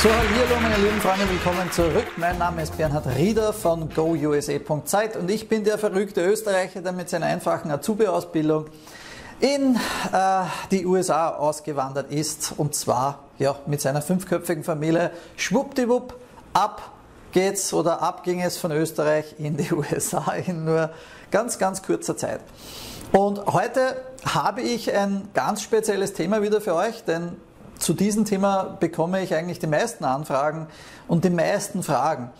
So, hallo meine lieben Freunde, willkommen zurück. Mein Name ist Bernhard Rieder von GoUSA.zeit und ich bin der verrückte Österreicher, der mit seiner einfachen Azubi-Ausbildung in äh, die USA ausgewandert ist und zwar ja, mit seiner fünfköpfigen Familie. Schwuppdiwupp, ab geht's oder ab ging es von Österreich in die USA in nur ganz, ganz kurzer Zeit. Und heute habe ich ein ganz spezielles Thema wieder für euch, denn zu diesem Thema bekomme ich eigentlich die meisten Anfragen und die meisten Fragen.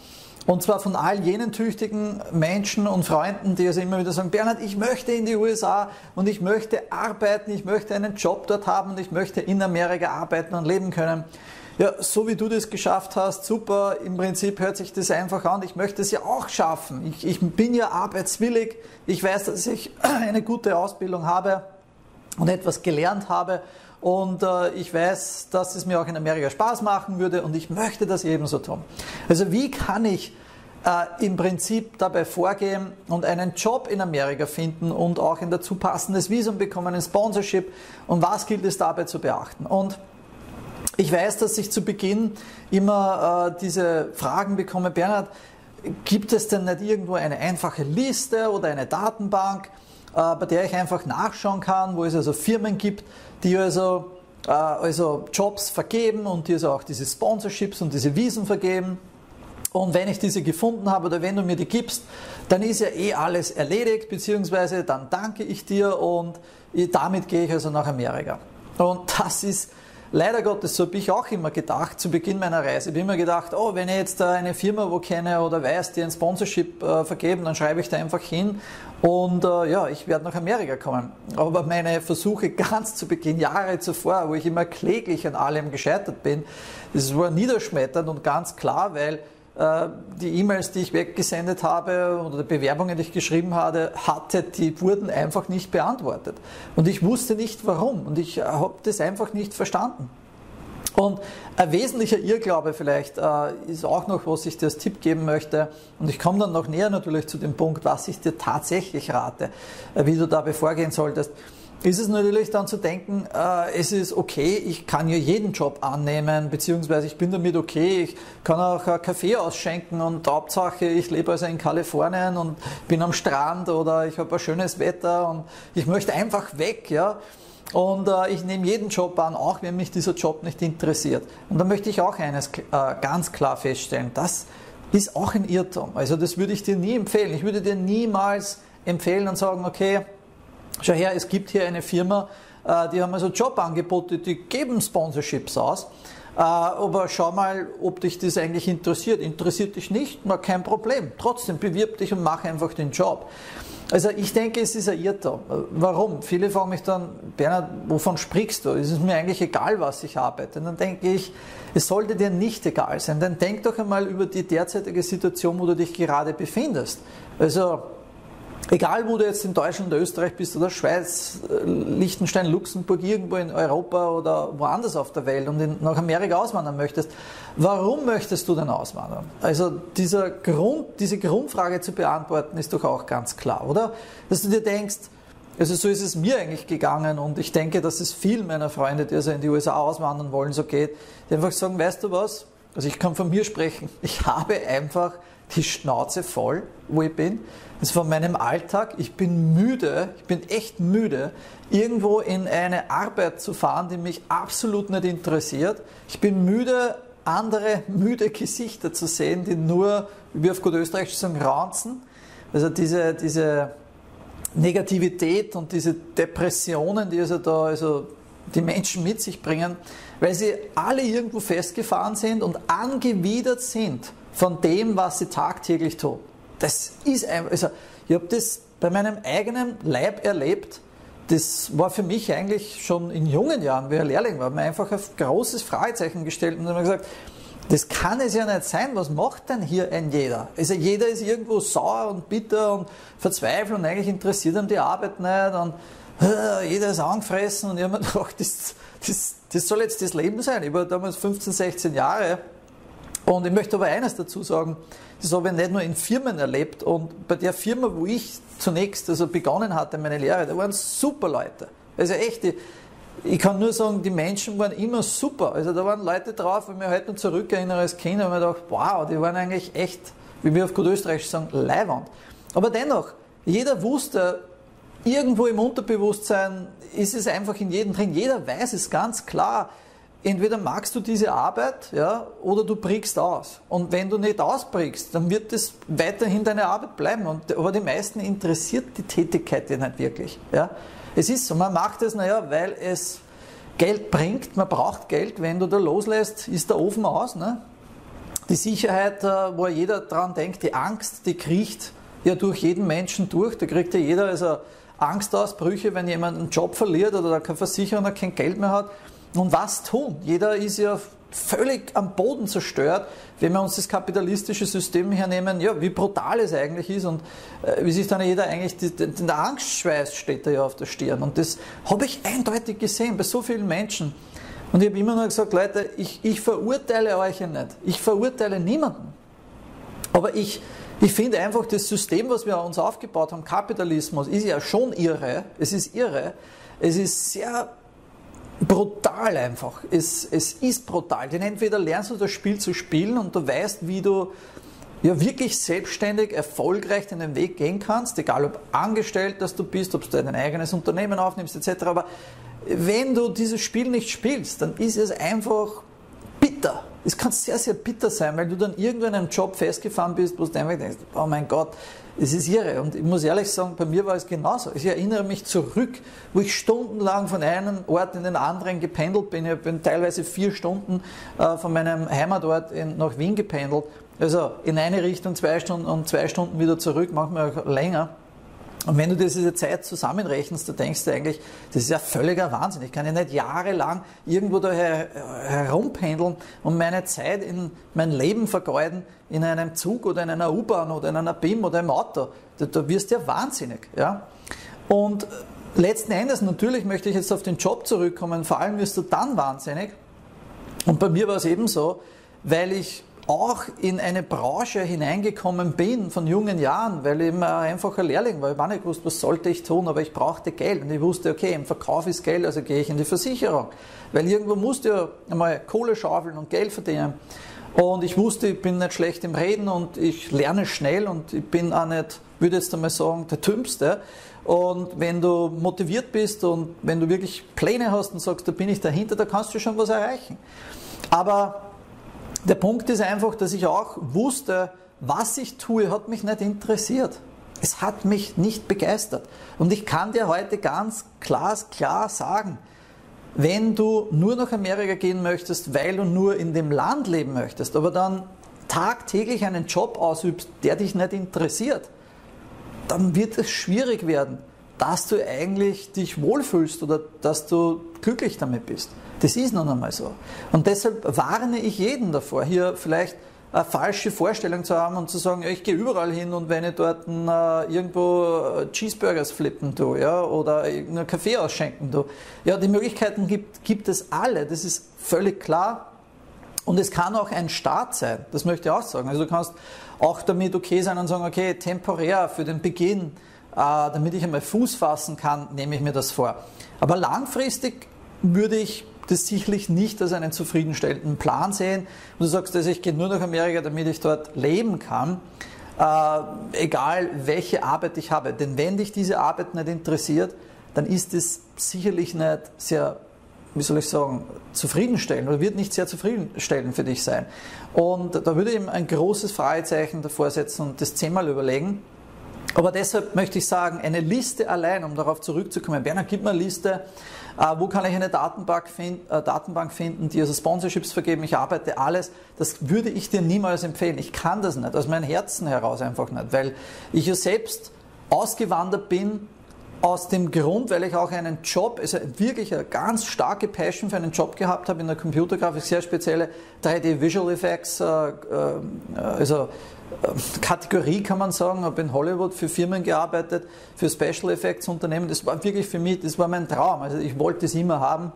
Und zwar von all jenen tüchtigen Menschen und Freunden, die also immer wieder sagen, Bernhard, ich möchte in die USA und ich möchte arbeiten, ich möchte einen Job dort haben und ich möchte in Amerika arbeiten und leben können. Ja, so wie du das geschafft hast, super, im Prinzip hört sich das einfach an. Ich möchte es ja auch schaffen. Ich, ich bin ja arbeitswillig. Ich weiß, dass ich eine gute Ausbildung habe und etwas gelernt habe und äh, ich weiß, dass es mir auch in Amerika Spaß machen würde und ich möchte das ebenso tun. Also wie kann ich äh, im Prinzip dabei vorgehen und einen Job in Amerika finden und auch ein dazu passendes Visum bekommen, ein Sponsorship und was gilt es dabei zu beachten? Und ich weiß, dass ich zu Beginn immer äh, diese Fragen bekomme, Bernhard, gibt es denn nicht irgendwo eine einfache Liste oder eine Datenbank, bei der ich einfach nachschauen kann, wo es also Firmen gibt, die also, äh, also Jobs vergeben und die also auch diese Sponsorships und diese Visen vergeben. Und wenn ich diese gefunden habe oder wenn du mir die gibst, dann ist ja eh alles erledigt, beziehungsweise dann danke ich dir und damit gehe ich also nach Amerika. Und das ist leider Gottes, so habe ich auch immer gedacht zu Beginn meiner Reise. Ich habe immer gedacht, oh, wenn ich jetzt eine Firma wo kenne oder weiß, die ein Sponsorship äh, vergeben, dann schreibe ich da einfach hin und äh, ja, ich werde nach Amerika kommen. Aber meine Versuche ganz zu Beginn, Jahre zuvor, wo ich immer kläglich an allem gescheitert bin, das war niederschmetternd und ganz klar, weil äh, die E-Mails, die ich weggesendet habe oder die Bewerbungen, die ich geschrieben hatte, hatte, die wurden einfach nicht beantwortet. Und ich wusste nicht warum und ich habe das einfach nicht verstanden. Und ein wesentlicher Irrglaube vielleicht äh, ist auch noch, was ich dir als Tipp geben möchte. Und ich komme dann noch näher natürlich zu dem Punkt, was ich dir tatsächlich rate, äh, wie du dabei vorgehen solltest ist es natürlich dann zu denken, äh, es ist okay, ich kann ja jeden Job annehmen, beziehungsweise ich bin damit okay, ich kann auch einen Kaffee ausschenken und Hauptsache, ich lebe also in Kalifornien und bin am Strand oder ich habe ein schönes Wetter und ich möchte einfach weg, ja. Und äh, ich nehme jeden Job an, auch wenn mich dieser Job nicht interessiert. Und da möchte ich auch eines äh, ganz klar feststellen, das ist auch ein Irrtum. Also das würde ich dir nie empfehlen. Ich würde dir niemals empfehlen und sagen, okay, Schau her, es gibt hier eine Firma, äh, die haben also Jobangebote, die geben Sponsorships aus. Äh, aber schau mal, ob dich das eigentlich interessiert. Interessiert dich nicht? Na, kein Problem. Trotzdem bewirb dich und mach einfach den Job. Also ich denke, es ist ein Irrtum. Äh, warum? Viele fragen mich dann, Bernhard, wovon sprichst du? Es ist mir eigentlich egal, was ich arbeite. Und dann denke ich, es sollte dir nicht egal sein. Dann denk doch einmal über die derzeitige Situation, wo du dich gerade befindest. Also egal wo du jetzt in Deutschland oder Österreich bist oder Schweiz, äh, Liechtenstein, Luxemburg, irgendwo in Europa oder woanders auf der Welt und in, nach Amerika auswandern möchtest, warum möchtest du denn auswandern? Also dieser Grund, diese Grundfrage zu beantworten ist doch auch ganz klar, oder? Dass du dir denkst, also so ist es mir eigentlich gegangen und ich denke, dass es vielen meiner Freunde, die also in die USA auswandern wollen, so geht, die einfach sagen, weißt du was, also ich kann von mir sprechen, ich habe einfach die Schnauze voll, wo ich bin. Das ist von meinem Alltag. Ich bin müde, ich bin echt müde, irgendwo in eine Arbeit zu fahren, die mich absolut nicht interessiert. Ich bin müde, andere müde Gesichter zu sehen, die nur, wie auf gut Österreich sagen, ranzen. Also diese, diese Negativität und diese Depressionen, die also da also die Menschen mit sich bringen, weil sie alle irgendwo festgefahren sind und angewidert sind von dem, was sie tagtäglich tun. Das ist einfach, also ich habe das bei meinem eigenen Leib erlebt. Das war für mich eigentlich schon in jungen Jahren, wie ich Lehrling war, mir einfach ein großes Fragezeichen gestellt und habe gesagt, das kann es ja nicht sein. Was macht denn hier ein jeder? Also jeder ist irgendwo sauer und bitter und verzweifelt und eigentlich interessiert ihm die Arbeit nicht und äh, jeder ist angefressen und ich habe mir gedacht, das, das, das soll jetzt das Leben sein. Ich war damals 15, 16 Jahre und ich möchte aber eines dazu sagen, das habe ich nicht nur in Firmen erlebt und bei der Firma, wo ich zunächst also begonnen hatte, meine Lehre, da waren super Leute. Also echt, die, ich kann nur sagen, die Menschen waren immer super. Also da waren Leute drauf, wenn ich mich heute noch zurückerinnere als Kind, habe ich mir gedacht, wow, die waren eigentlich echt, wie wir auf gut Österreich sagen, Leihwand. Aber dennoch, jeder wusste, irgendwo im Unterbewusstsein ist es einfach in jedem drin. Jeder weiß es ganz klar. Entweder magst du diese Arbeit ja, oder du brichst aus. Und wenn du nicht ausbrichst, dann wird es weiterhin deine Arbeit bleiben. Und, aber die meisten interessiert die Tätigkeit ja nicht wirklich. Ja. Es ist so, man macht es, naja, weil es Geld bringt, man braucht Geld. Wenn du da loslässt, ist der Ofen aus. Ne? Die Sicherheit, äh, wo jeder dran denkt, die Angst, die kriecht ja durch jeden Menschen durch. Da kriegt ja jeder also Angstausbrüche, wenn jemand einen Job verliert oder keine Versicherung kein Geld mehr hat. Und was tun? Jeder ist ja völlig am Boden zerstört, wenn wir uns das kapitalistische System hernehmen, ja, wie brutal es eigentlich ist und äh, wie sich dann jeder eigentlich, die, der Angstschweiß steht da ja auf der Stirn. Und das habe ich eindeutig gesehen bei so vielen Menschen. Und ich habe immer nur gesagt, Leute, ich, ich verurteile euch ja nicht. Ich verurteile niemanden. Aber ich, ich finde einfach, das System, was wir uns aufgebaut haben, Kapitalismus, ist ja schon irre. Es ist irre. Es ist sehr brutal einfach. Es, es ist brutal. Denn entweder lernst du das Spiel zu spielen und du weißt, wie du ja wirklich selbstständig, erfolgreich den Weg gehen kannst, egal ob angestellt, dass du bist, ob du dein eigenes Unternehmen aufnimmst, etc. Aber wenn du dieses Spiel nicht spielst, dann ist es einfach bitter. Es kann sehr, sehr bitter sein, weil du dann irgendwo in einem Job festgefahren bist, wo du einfach denkst, oh mein Gott, es ist irre. Und ich muss ehrlich sagen, bei mir war es genauso. Ich erinnere mich zurück, wo ich stundenlang von einem Ort in den anderen gependelt bin. Ich bin teilweise vier Stunden äh, von meinem Heimatort nach Wien gependelt. Also in eine Richtung zwei Stunden und zwei Stunden wieder zurück, manchmal auch länger. Und wenn du diese Zeit zusammenrechnest, da denkst du eigentlich, das ist ja völliger Wahnsinn. Ich kann ja nicht jahrelang irgendwo da her, herumpendeln und meine Zeit in mein Leben vergeuden in einem Zug oder in einer U-Bahn oder in einer BIM oder im Auto. Da, da wirst du ja wahnsinnig. Ja? Und letzten Endes, natürlich möchte ich jetzt auf den Job zurückkommen, vor allem wirst du dann wahnsinnig. Und bei mir war es eben so, weil ich auch in eine Branche hineingekommen bin von jungen Jahren, weil ich immer ein einfacher Lehrling war. Ich war nicht gewusst, was sollte ich tun, aber ich brauchte Geld. Und ich wusste, okay, im Verkauf ist Geld, also gehe ich in die Versicherung. Weil irgendwo musste ich ja einmal Kohle schaufeln und Geld verdienen. Und ich wusste, ich bin nicht schlecht im Reden und ich lerne schnell und ich bin auch nicht, würde jetzt einmal sagen, der Dümmste. Und wenn du motiviert bist und wenn du wirklich Pläne hast und sagst, da bin ich dahinter, da kannst du schon was erreichen. Aber der Punkt ist einfach, dass ich auch wusste, was ich tue, hat mich nicht interessiert. Es hat mich nicht begeistert. Und ich kann dir heute ganz klar, klar sagen, wenn du nur nach Amerika gehen möchtest, weil du nur in dem Land leben möchtest, aber dann tagtäglich einen Job ausübst, der dich nicht interessiert, dann wird es schwierig werden, dass du eigentlich dich wohlfühlst oder dass du glücklich damit bist. Das ist nun einmal so. Und deshalb warne ich jeden davor, hier vielleicht eine falsche Vorstellung zu haben und zu sagen, ich gehe überall hin und wenn ich dort äh, irgendwo äh, Cheeseburgers flippen tue, ja, oder einen Kaffee ausschenken tue. Ja, die Möglichkeiten gibt, gibt es alle, das ist völlig klar. Und es kann auch ein Start sein, das möchte ich auch sagen. Also du kannst auch damit okay sein und sagen, okay, temporär für den Beginn, damit ich einmal Fuß fassen kann, nehme ich mir das vor. Aber langfristig würde ich das sicherlich nicht als einen zufriedenstellenden Plan sehen. Und du sagst, also ich gehe nur nach Amerika, damit ich dort leben kann, äh, egal welche Arbeit ich habe. Denn wenn dich diese Arbeit nicht interessiert, dann ist es sicherlich nicht sehr, wie soll ich sagen, zufriedenstellend oder wird nicht sehr zufriedenstellend für dich sein. Und da würde ich ihm ein großes Fragezeichen davor setzen und das zehnmal überlegen. Aber deshalb möchte ich sagen, eine Liste allein, um darauf zurückzukommen. Werner, gib mir eine Liste äh, wo kann ich eine Datenbank, find, äh, Datenbank finden, die also Sponsorships vergeben? Ich arbeite alles. Das würde ich dir niemals empfehlen. Ich kann das nicht, aus meinem Herzen heraus einfach nicht, weil ich ja selbst ausgewandert bin aus dem Grund, weil ich auch einen Job, also wirklich eine ganz starke Passion für einen Job gehabt habe in der Computergrafik, sehr spezielle 3D Visual Effects, äh, äh, also äh, Kategorie kann man sagen, habe in Hollywood für Firmen gearbeitet, für Special Effects Unternehmen. Das war wirklich für mich, das war mein Traum. Also ich wollte es immer haben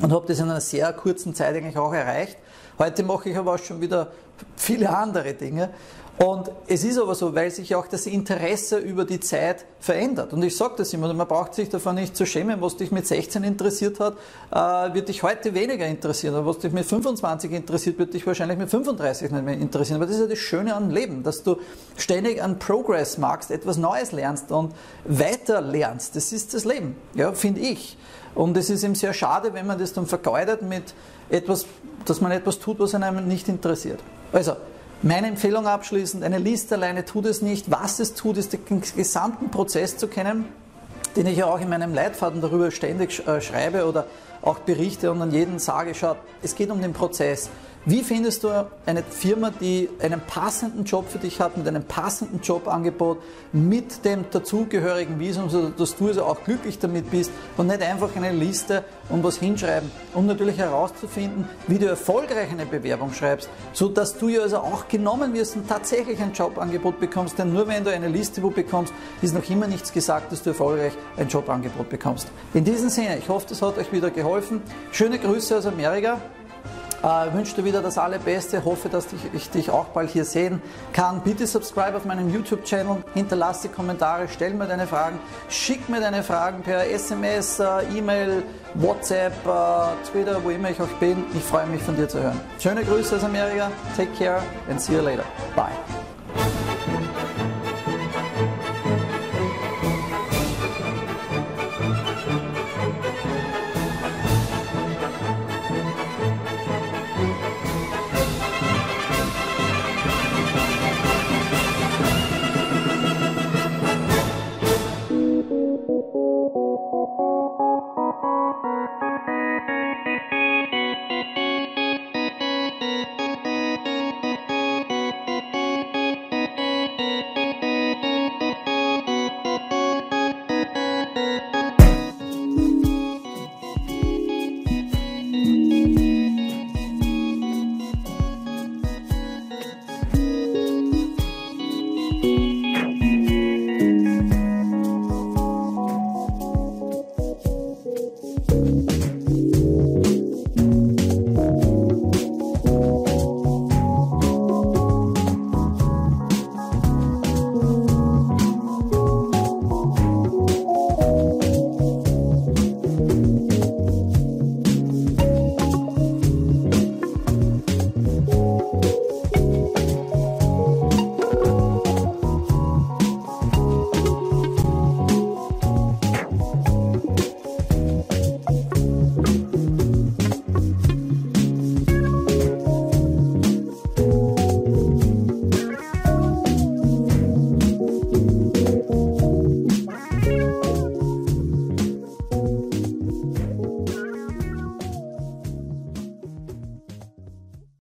und habe das in einer sehr kurzen Zeit eigentlich auch erreicht. Heute mache ich aber auch schon wieder viele andere Dinge Und es ist aber so, weil sich auch das Interesse über die Zeit verändert. Und ich sage das immer, man braucht sich davon nicht zu schämen, was dich mit 16 interessiert hat, äh, wird dich heute weniger interessieren. Aber was dich mit 25 interessiert, wird dich wahrscheinlich mit 35 nicht mehr interessieren. Aber das ist ja das Schöne am Leben, dass du ständig an Progress magst, etwas Neues lernst und weiter lernst. Das ist das Leben, ja, finde ich. Und es ist eben sehr schade, wenn man das dann vergeudet mit etwas, dass man etwas tut, was einem nicht interessiert. Also, meine Empfehlung abschließend, eine Liste alleine tut es nicht. Was es tut, ist den gesamten Prozess zu kennen, den ich ja auch in meinem Leitfaden darüber ständig äh, schreibe oder auch berichte und an jeden sage, schaut, es geht um den Prozess. Wie findest du eine Firma, die einen passenden Job für dich hat, mit einem passenden Jobangebot, mit dem dazugehörigen Visum, sodass du also auch glücklich damit bist und nicht einfach eine Liste und was hinschreiben, um natürlich herauszufinden, wie du erfolgreich eine Bewerbung schreibst, sodass du ja also auch genommen wirst und tatsächlich ein Jobangebot bekommst. Denn nur wenn du eine Liste bekommst, ist noch immer nichts gesagt, dass du erfolgreich ein Jobangebot bekommst. In diesem Sinne, ich hoffe, das hat euch wieder geholfen. Schöne Grüße aus Amerika. Äh, wünsche dir wieder das Allerbeste, hoffe, dass ich, ich, dich auch bald hier sehen kann. Bitte subscribe auf meinem YouTube-Channel, hinterlasse Kommentare, stell mir deine Fragen, schick mir deine Fragen per SMS, äh, E-Mail, WhatsApp, äh, Twitter, wo immer ich auch bin. Ich freue mich von dir zu hören. Schöne Grüße aus Amerika, take care and see you later. Bye.